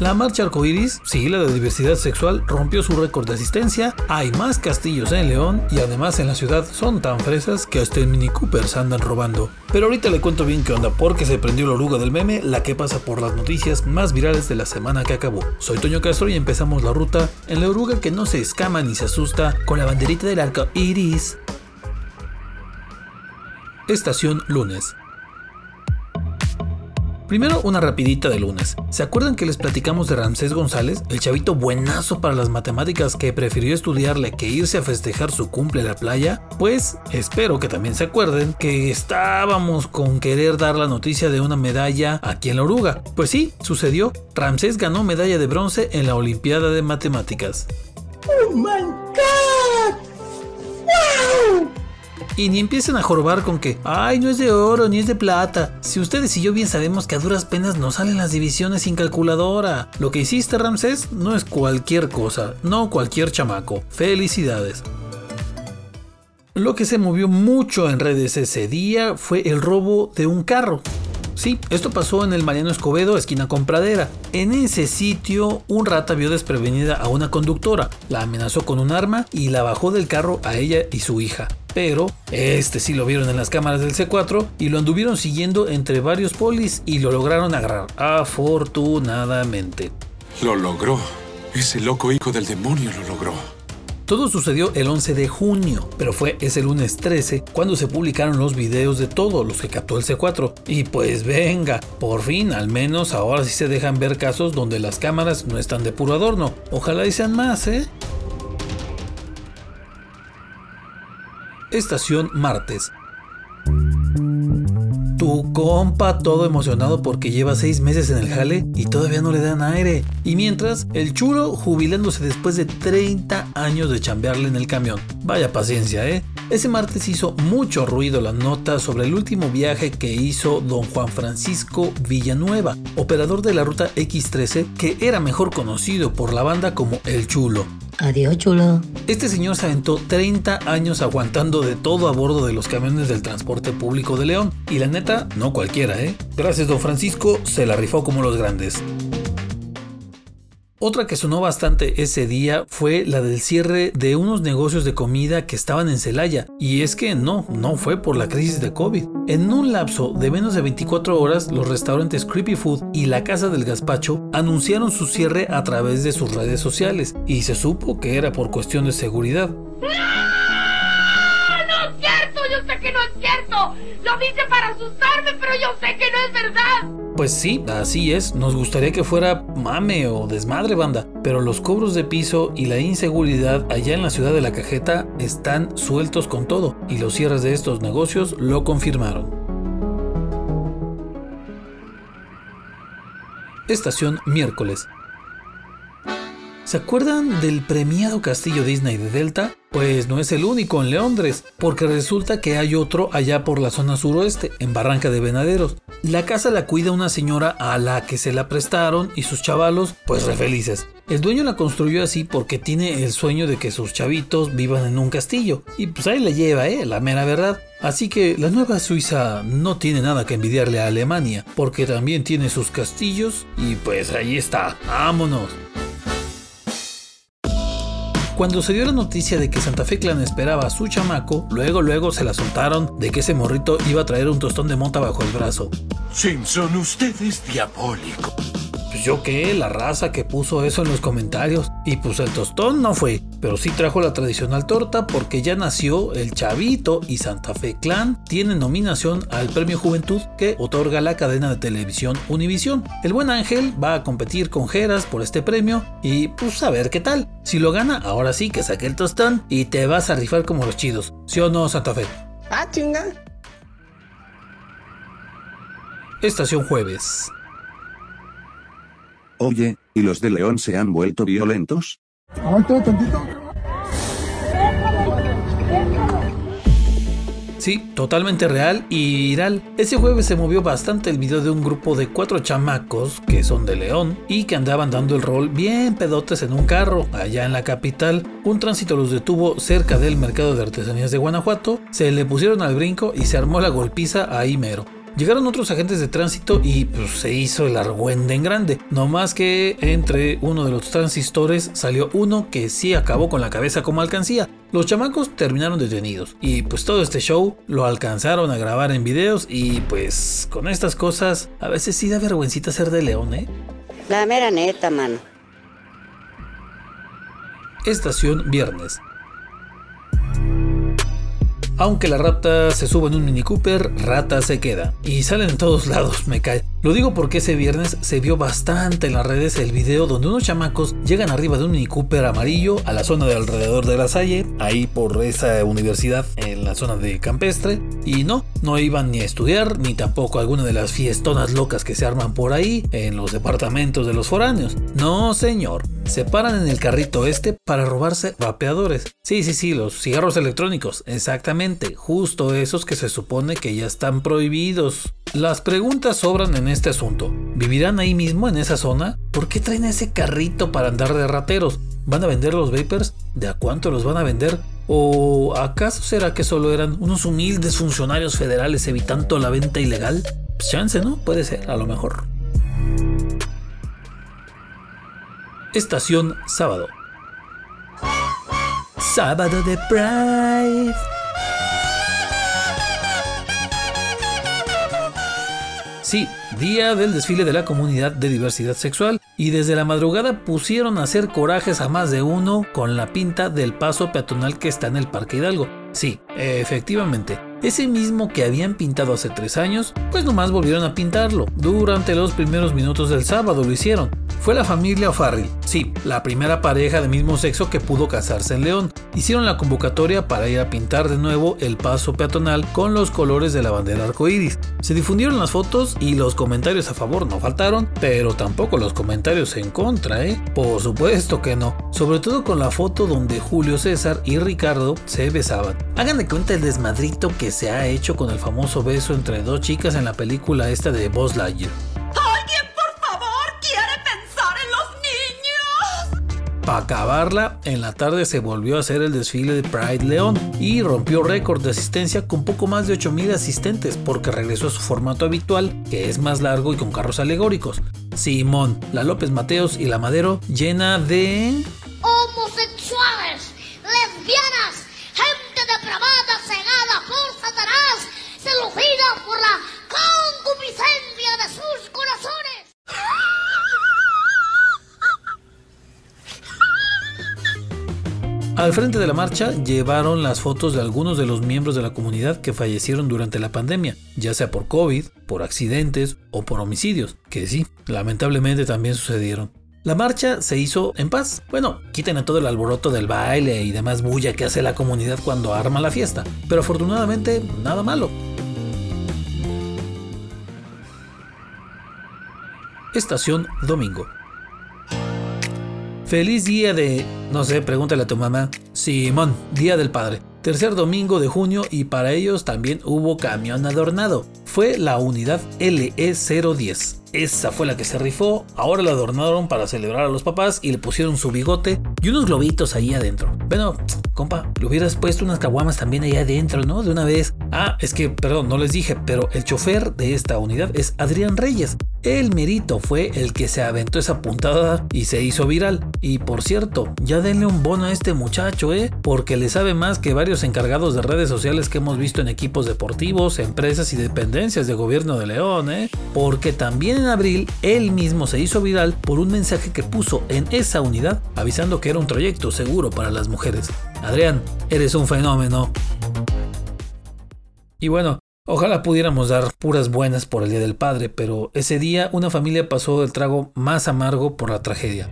La marcha arcoiris, sigla de diversidad sexual, rompió su récord de asistencia. Hay más castillos en León y además en la ciudad son tan fresas que hasta el Mini Coopers andan robando. Pero ahorita le cuento bien qué onda porque se prendió la oruga del meme, la que pasa por las noticias más virales de la semana que acabó. Soy Toño Castro y empezamos la ruta en la oruga que no se escama ni se asusta con la banderita del arco iris. Estación lunes. Primero, una rapidita de lunes. ¿Se acuerdan que les platicamos de Ramsés González, el chavito buenazo para las matemáticas que prefirió estudiarle que irse a festejar su cumple a la playa? Pues espero que también se acuerden que estábamos con querer dar la noticia de una medalla aquí en la oruga. Pues sí, sucedió. Ramsés ganó medalla de bronce en la Olimpiada de Matemáticas. ¡Oh! Y ni empiecen a jorobar con que, ay, no es de oro ni es de plata. Si ustedes y yo bien sabemos que a duras penas nos salen las divisiones sin calculadora. Lo que hiciste, Ramsés, no es cualquier cosa, no cualquier chamaco. Felicidades. Lo que se movió mucho en redes ese día fue el robo de un carro. Sí, esto pasó en el Mariano Escobedo, esquina Compradera. En ese sitio, un rata vio desprevenida a una conductora, la amenazó con un arma y la bajó del carro a ella y su hija. Pero este sí lo vieron en las cámaras del C4 y lo anduvieron siguiendo entre varios polis y lo lograron agarrar, afortunadamente. Lo logró. Ese loco hijo del demonio lo logró. Todo sucedió el 11 de junio, pero fue ese lunes 13 cuando se publicaron los videos de todos los que captó el C4. Y pues venga, por fin, al menos ahora sí se dejan ver casos donde las cámaras no están de puro adorno. Ojalá y sean más, ¿eh? Estación martes. Tu compa todo emocionado porque lleva seis meses en el jale y todavía no le dan aire. Y mientras, el chulo jubilándose después de 30 años de chambearle en el camión. Vaya paciencia, ¿eh? Ese martes hizo mucho ruido la nota sobre el último viaje que hizo don Juan Francisco Villanueva, operador de la ruta X13, que era mejor conocido por la banda como El Chulo. Adiós, chulo. Este señor se aventó 30 años aguantando de todo a bordo de los camiones del transporte público de León. Y la neta, no cualquiera, ¿eh? Gracias, don Francisco, se la rifó como los grandes. Otra que sonó bastante ese día fue la del cierre de unos negocios de comida que estaban en Celaya. Y es que no, no fue por la crisis de COVID. En un lapso de menos de 24 horas, los restaurantes Creepy Food y la Casa del Gazpacho anunciaron su cierre a través de sus redes sociales. Y se supo que era por cuestión de seguridad. ¡No! ¡No es cierto! Yo sé que no es cierto. Lo dice para asustarme, pero yo sé que no es verdad. Pues sí, así es, nos gustaría que fuera mame o desmadre banda, pero los cobros de piso y la inseguridad allá en la ciudad de la cajeta están sueltos con todo, y los cierres de estos negocios lo confirmaron. Estación miércoles. ¿Se acuerdan del premiado castillo Disney de Delta? Pues no es el único en Londres, porque resulta que hay otro allá por la zona suroeste, en Barranca de Venaderos. La casa la cuida una señora a la que se la prestaron y sus chavalos, pues re felices. El dueño la construyó así porque tiene el sueño de que sus chavitos vivan en un castillo. Y pues ahí le lleva, eh, la mera verdad. Así que la nueva Suiza no tiene nada que envidiarle a Alemania, porque también tiene sus castillos y pues ahí está, vámonos. Cuando se dio la noticia de que Santa Fe Clan esperaba a su chamaco, luego luego se la soltaron de que ese morrito iba a traer un tostón de mota bajo el brazo. Simpson, usted es diabólico. Pues yo qué, la raza que puso eso en los comentarios. Y pues el tostón no fue, pero sí trajo la tradicional torta porque ya nació el Chavito y Santa Fe Clan tienen nominación al Premio Juventud que otorga la cadena de televisión Univisión. El buen Ángel va a competir con Geras por este premio y pues a ver qué tal. Si lo gana, ahora sí que saque el tostón y te vas a rifar como los chidos. ¿Sí o no, Santa Fe? Ah, chinga. Estación Jueves. Oye, ¿y los de León se han vuelto violentos? Sí, totalmente real y viral. Ese jueves se movió bastante el video de un grupo de cuatro chamacos que son de León y que andaban dando el rol bien pedotes en un carro allá en la capital. Un tránsito los detuvo cerca del mercado de artesanías de Guanajuato, se le pusieron al brinco y se armó la golpiza ahí mero. Llegaron otros agentes de tránsito y pues, se hizo el argüende en grande. No más que entre uno de los transistores salió uno que sí acabó con la cabeza como alcancía. Los chamacos terminaron detenidos y pues todo este show lo alcanzaron a grabar en videos y pues con estas cosas a veces sí da vergüencita ser de león, ¿eh? La mera neta, mano. Estación Viernes. Aunque la rata se suba en un Mini Cooper, rata se queda. Y salen en todos lados, me cae. Lo digo porque ese viernes se vio bastante en las redes el video donde unos chamacos llegan arriba de un Mini amarillo a la zona de alrededor de la Salle, ahí por esa universidad en la zona de Campestre. Y no, no iban ni a estudiar, ni tampoco a alguna de las fiestonas locas que se arman por ahí, en los departamentos de los foráneos. No, señor. Se paran en el carrito este para robarse vapeadores. Sí, sí, sí, los cigarros electrónicos, exactamente, justo esos que se supone que ya están prohibidos. Las preguntas sobran en este asunto. ¿Vivirán ahí mismo en esa zona? ¿Por qué traen ese carrito para andar de rateros? ¿Van a vender los vapers? ¿De a cuánto los van a vender? ¿O acaso será que solo eran unos humildes funcionarios federales evitando la venta ilegal? Pues chance, ¿no? Puede ser, a lo mejor. Estación Sábado. Sábado de Pride. Sí, día del desfile de la comunidad de diversidad sexual y desde la madrugada pusieron a hacer corajes a más de uno con la pinta del paso peatonal que está en el Parque Hidalgo. Sí, efectivamente, ese mismo que habían pintado hace tres años, pues nomás volvieron a pintarlo. Durante los primeros minutos del sábado lo hicieron. Fue la familia O'Farrill, sí, la primera pareja de mismo sexo que pudo casarse en León. Hicieron la convocatoria para ir a pintar de nuevo el paso peatonal con los colores de la bandera arcoíris. Se difundieron las fotos y los comentarios a favor no faltaron, pero tampoco los comentarios en contra, ¿eh? Por supuesto que no. Sobre todo con la foto donde Julio César y Ricardo se besaban. Hagan de cuenta el desmadrito que se ha hecho con el famoso beso entre dos chicas en la película esta de Buzz Lightyear. Para acabarla, en la tarde se volvió a hacer el desfile de Pride León y rompió récord de asistencia con poco más de 8000 asistentes porque regresó a su formato habitual, que es más largo y con carros alegóricos. Simón, la López Mateos y la Madero llena de... Al frente de la marcha llevaron las fotos de algunos de los miembros de la comunidad que fallecieron durante la pandemia, ya sea por COVID, por accidentes o por homicidios, que sí, lamentablemente también sucedieron. La marcha se hizo en paz. Bueno, quiten a todo el alboroto del baile y demás bulla que hace la comunidad cuando arma la fiesta, pero afortunadamente nada malo. Estación Domingo. Feliz día de... No sé, pregúntale a tu mamá. Simón, Día del Padre. Tercer domingo de junio y para ellos también hubo camión adornado. Fue la unidad LE010. Esa fue la que se rifó. Ahora la adornaron para celebrar a los papás y le pusieron su bigote y unos globitos ahí adentro. Bueno, compa, le hubieras puesto unas caguamas también ahí adentro, ¿no? De una vez. Ah, es que, perdón, no les dije, pero el chofer de esta unidad es Adrián Reyes. El mérito fue el que se aventó esa puntada y se hizo viral. Y por cierto, ya denle un bono a este muchacho, ¿eh? Porque le sabe más que varios encargados de redes sociales que hemos visto en equipos deportivos, empresas y dependencias de gobierno de León, ¿eh? Porque también en abril él mismo se hizo viral por un mensaje que puso en esa unidad avisando que era un trayecto seguro para las mujeres. Adrián, eres un fenómeno. Y bueno, Ojalá pudiéramos dar puras buenas por el Día del Padre, pero ese día una familia pasó el trago más amargo por la tragedia.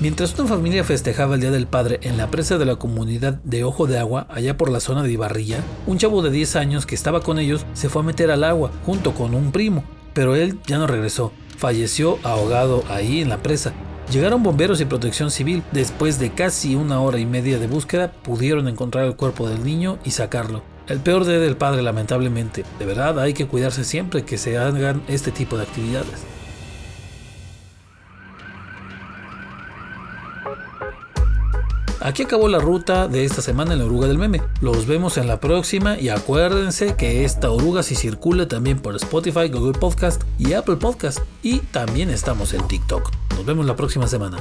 Mientras una familia festejaba el Día del Padre en la presa de la comunidad de Ojo de Agua, allá por la zona de Ibarrilla, un chavo de 10 años que estaba con ellos se fue a meter al agua junto con un primo, pero él ya no regresó. Falleció ahogado ahí en la presa. Llegaron bomberos y protección civil. Después de casi una hora y media de búsqueda, pudieron encontrar el cuerpo del niño y sacarlo. El peor día del padre, lamentablemente. De verdad, hay que cuidarse siempre que se hagan este tipo de actividades. Aquí acabó la ruta de esta semana en la oruga del meme. Los vemos en la próxima y acuérdense que esta oruga si circula también por Spotify, Google Podcast y Apple Podcast. Y también estamos en TikTok. Nos vemos la próxima semana.